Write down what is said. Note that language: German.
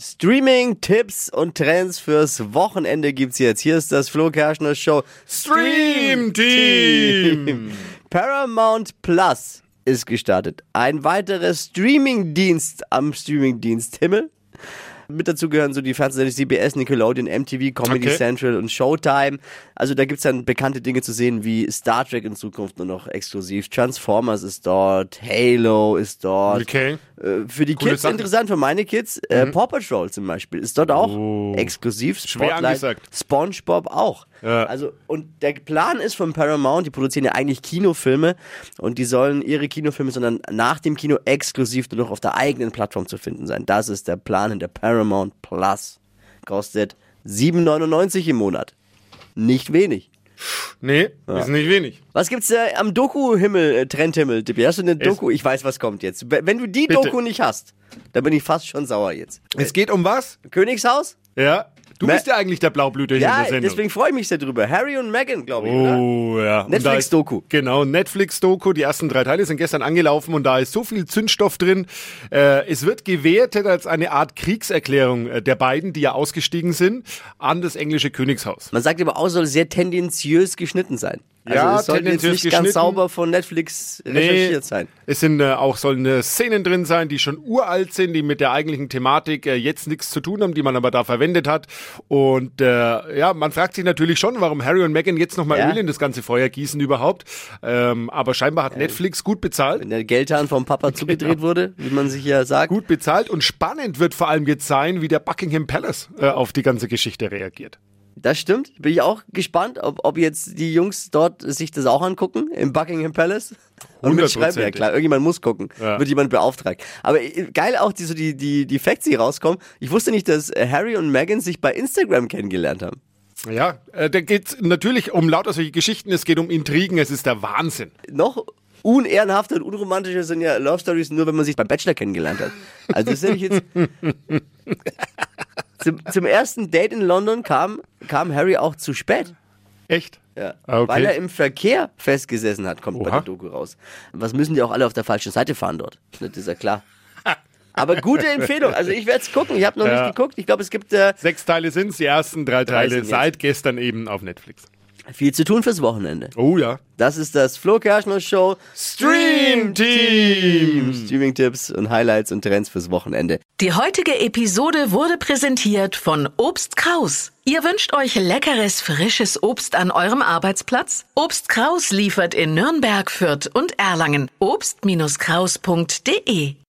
Streaming, Tipps und Trends fürs Wochenende gibt's jetzt. Hier ist das Flo Kerschner Show Stream Team. Paramount Plus ist gestartet. Ein weiterer Streaming-Dienst am Streaming-Dienst Himmel. Mit dazu gehören so die Fernsehsender CBS, Nickelodeon, MTV, Comedy Okay. Central und Showtime. Also da gibt's dann bekannte Dinge zu sehen wie Star Trek in Zukunft nur noch exklusiv. Transformers ist dort, Halo ist dort. Okay. Äh, Für die Coole Kids Sachen. Mhm. interessant, für meine Kids. Äh, Paw Patrol zum Beispiel ist dort auch Oh. exklusiv. Schwer angesagt. SpongeBob auch. Ja. Also und der Plan ist von Paramount, die produzieren ja eigentlich Kinofilme und die sollen ihre Kinofilme, sondern nach dem Kino exklusiv nur noch auf der eigenen Plattform zu finden sein. Das ist der Plan in der Paramount Plus. Kostet 7,99 im Monat. Nicht wenig. Nee, ist nicht wenig. Was gibt's äh, am Doku-Himmel, äh, Trendhimmel, Tippi? Hast du eine Doku? Ich weiß, was kommt jetzt. Wenn du die Bitte. Doku nicht hast, dann bin ich fast schon sauer jetzt. Es geht um was? Königshaus? Ja. Du Ma- bist ja eigentlich der Blaublüter hier in Ja, der Sendung. deswegen freue ich mich sehr drüber. Harry und Meghan, glaube ich, oder? Oh, ja. Und da Netflix-Doku. Genau, Netflix-Doku. Die ersten drei Teile sind gestern angelaufen und da ist so viel Zündstoff drin. Äh, es wird gewertet als eine Art Kriegserklärung äh, der beiden, die ja ausgestiegen sind, an das englische Königshaus. Man sagt aber auch, soll sehr tendenziös geschnitten sein. Also Ja, es sollte jetzt nicht ganz sauber von Netflix recherchiert sein. Es sind äh, auch sollen äh, Szenen drin sein, die schon uralt sind, die mit der eigentlichen Thematik äh, jetzt nichts zu tun haben, die man aber da verwendet hat. Und äh, ja, man fragt sich natürlich schon, warum Harry und Meghan jetzt nochmal Ja. Öl in das ganze Feuer gießen überhaupt. Ähm, aber scheinbar hat Netflix gut bezahlt. Wenn der Geldhahn vom Papa zugedreht wurde, wie man sich ja sagt. Gut bezahlt und spannend wird vor allem jetzt sein, wie der Buckingham Palace äh, auf die ganze Geschichte reagiert. Das stimmt. Bin ich auch gespannt, ob, ob jetzt die Jungs dort sich das auch angucken im Buckingham Palace. Und mitschreiben, ja klar, irgendjemand muss gucken. Ja. Wird jemand beauftragt. Aber äh, geil auch die, so die, die, die Facts, die rauskommen. Ich wusste nicht, dass Harry und Meghan sich bei Instagram kennengelernt haben. Ja, äh, da geht natürlich um lauter solche Geschichten, es geht um Intrigen, es ist der Wahnsinn. Noch unehrenhafter und unromantischer sind ja Love Stories nur, wenn man sich beim Bachelor kennengelernt hat. Also das ist nämlich jetzt... zum, zum ersten Date in London kam, kam Harry auch zu spät. Echt? Ja. Ah, okay. Weil er im Verkehr festgesessen hat, kommt bei Oha. der Doku raus. Was müssen die auch alle auf der falschen Seite fahren dort? Das ist ja klar. Aber gute Empfehlung. Also ich werde es gucken. Ich habe noch Ja. nicht geguckt. Ich glaube, es gibt äh, Sechs Teile sind die ersten drei Teile seit gestern eben auf Netflix. Viel zu tun fürs Wochenende. Oh ja. Das ist das Flo Kerschner Show Stream Team. Streaming-Tipps und Highlights und Trends fürs Wochenende. Die heutige Episode wurde präsentiert von Obst Kraus. Ihr wünscht euch leckeres, frisches Obst an eurem Arbeitsplatz? Obst Kraus liefert in Nürnberg, Fürth und Erlangen. Obst-Kraus.de